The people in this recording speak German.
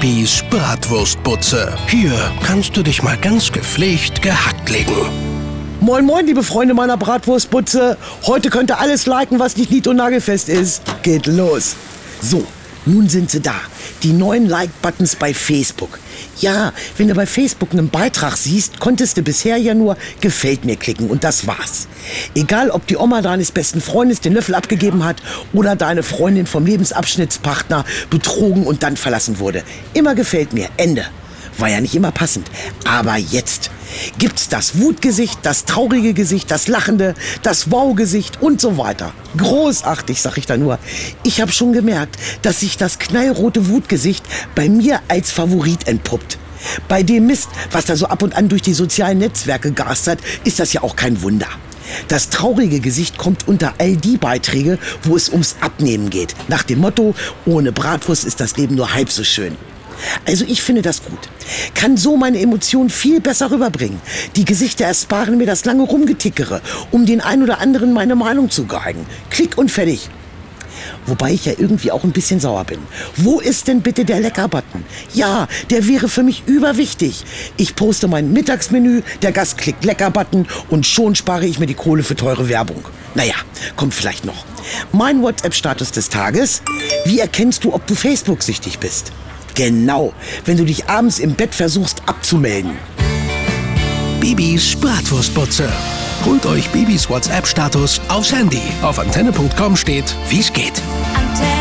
Bibis Bratwurstbutze. Hier kannst du dich mal ganz gepflegt gehackt legen. Moin moin, liebe Freunde meiner Bratwurstbutze. Heute könnt ihr alles liken, was nicht nied- und nagelfest ist. Geht los. So, nun sind sie da. Die neuen Like-Buttons bei Facebook. Ja, wenn du bei Facebook einen Beitrag siehst, konntest du bisher ja nur Gefällt mir klicken und das war's. Egal, ob die Oma deines besten Freundes den Löffel abgegeben hat oder deine Freundin vom Lebensabschnittspartner betrogen und dann verlassen wurde. Immer gefällt mir. Ende. War ja nicht immer passend. Aber jetzt gibt's das Wutgesicht, das traurige Gesicht, das lachende, das Wow-Gesicht und so weiter. Großartig, sag ich da nur. Ich habe schon gemerkt, dass sich das knallrote Wutgesicht bei mir als Favorit entpuppt. Bei dem Mist, was da so ab und an durch die sozialen Netzwerke gastert, ist das ja auch kein Wunder. Das traurige Gesicht kommt unter all die Beiträge, wo es ums Abnehmen geht. Nach dem Motto, ohne Bratwurst ist das Leben nur halb so schön. Also ich finde das gut. Kann so meine Emotionen viel besser rüberbringen. Die Gesichter ersparen mir das lange Rumgetickere, um den ein oder anderen meine Meinung zu geigen. Klick und fertig. Wobei ich ja irgendwie auch ein bisschen sauer bin. Wo ist denn bitte der Lecker-Button? Ja, der wäre für mich überwichtig. Ich poste mein Mittagsmenü, der Gast klickt Lecker-Button und schon spare ich mir die Kohle für teure Werbung. Naja, kommt vielleicht noch. Mein WhatsApp-Status des Tages. Wie erkennst du, ob du Facebook-süchtig bist? Genau, wenn du dich abends im Bett versuchst abzumelden. Bibis Bratwurstbutze. Holt euch Bibis WhatsApp-Status aufs Handy. Auf antenne.com steht, wie's geht. Antenne